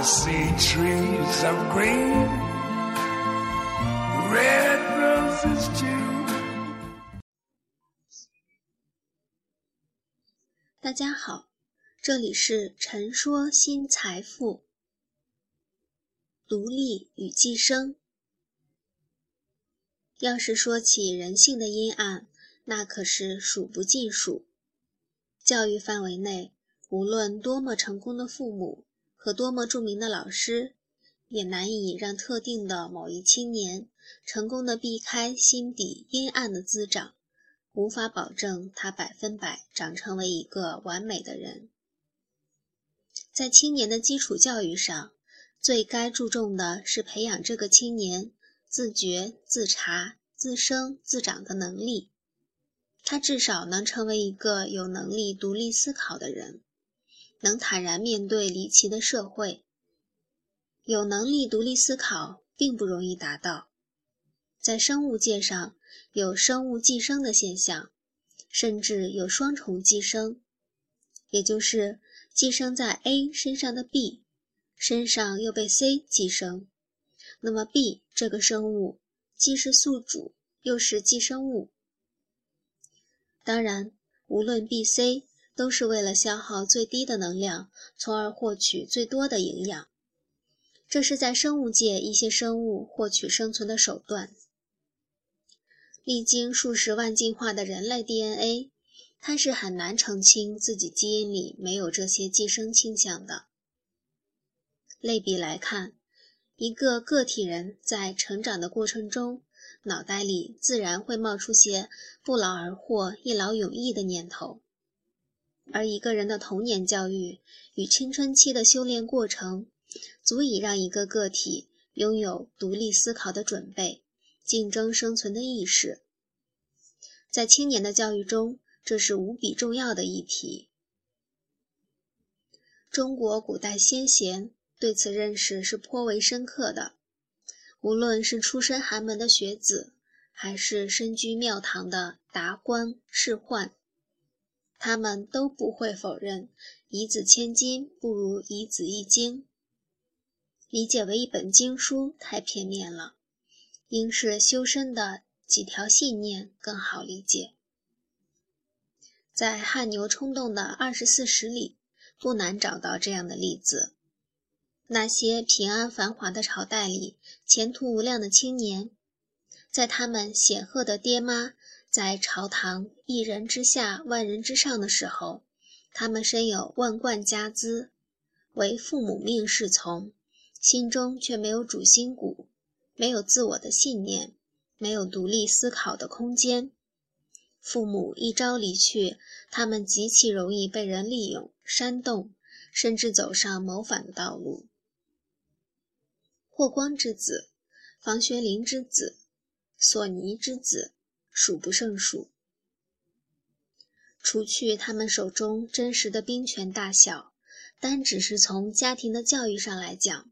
See trees of green, red roses too. 大家好，这里是陈说新财富，独立与寄生。要是说起人性的阴暗，那可是数不尽数。教育范围内，无论多么成功的父母和多么著名的老师，也难以让特定的某一青年成功的避开心底阴暗的滋长。无法保证他百分百长成为一个完美的人。在青年的基础教育上，最该注重的是培养这个青年自觉、自察、自生、自长的能力。他至少能成为一个有能力独立思考的人，能坦然面对离奇的社会。有能力独立思考并不容易达到，在生物界上。有生物寄生的现象，甚至有双重寄生，也就是寄生在 A 身上的 B 身上又被 C 寄生。那么 B 这个生物既是宿主又是寄生物。当然，无论 B、C 都是为了消耗最低的能量，从而获取最多的营养。这是在生物界一些生物获取生存的手段。历经数十万进化的人类 DNA，它是很难澄清自己基因里没有这些寄生倾向的。类比来看，一个个体人在成长的过程中，脑袋里自然会冒出些不劳而获、一劳永逸的念头；而一个人的童年教育与青春期的修炼过程，足以让一个个体拥有独立思考的准备。竞争生存的意识，在青年的教育中，这是无比重要的议题。中国古代先贤对此认识是颇为深刻的。无论是出身寒门的学子，还是身居庙堂的达官仕宦，他们都不会否认“一字千金不如一字一经”。理解为一本经书太片面了。应是修身的几条信念更好理解。在汗牛充栋的二十四史里，不难找到这样的例子：那些平安繁华的朝代里，前途无量的青年，在他们显赫的爹妈在朝堂一人之下万人之上的时候，他们身有万贯家资，为父母命是从，心中却没有主心骨。没有自我的信念，没有独立思考的空间。父母一朝离去，他们极其容易被人利用、煽动，甚至走上谋反的道路。霍光之子、房玄龄之子、索尼之子，数不胜数。除去他们手中真实的兵权大小，单只是从家庭的教育上来讲。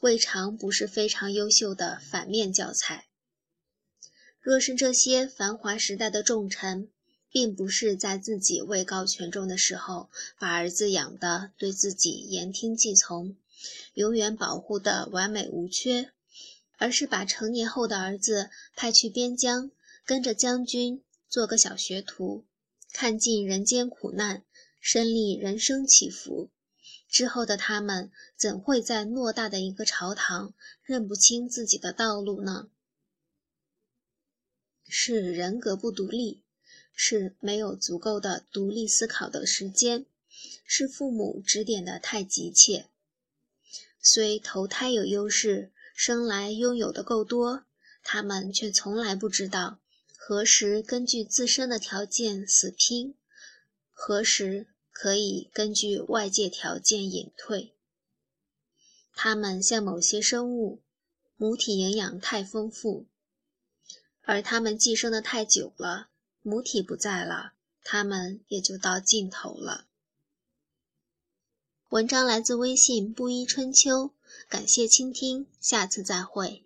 未尝不是非常优秀的反面教材。若是这些繁华时代的重臣，并不是在自己位高权重的时候把儿子养的对自己言听计从，永远保护的完美无缺，而是把成年后的儿子派去边疆，跟着将军做个小学徒，看尽人间苦难，身历人生起伏。之后的他们怎会在偌大的一个朝堂认不清自己的道路呢？是人格不独立，是没有足够的独立思考的时间，是父母指点的太急切。虽投胎有优势，生来拥有的够多，他们却从来不知道何时根据自身的条件死拼，何时。可以根据外界条件隐退。它们像某些生物，母体营养太丰富，而它们寄生的太久了，母体不在了，它们也就到尽头了。文章来自微信布衣春秋，感谢倾听，下次再会。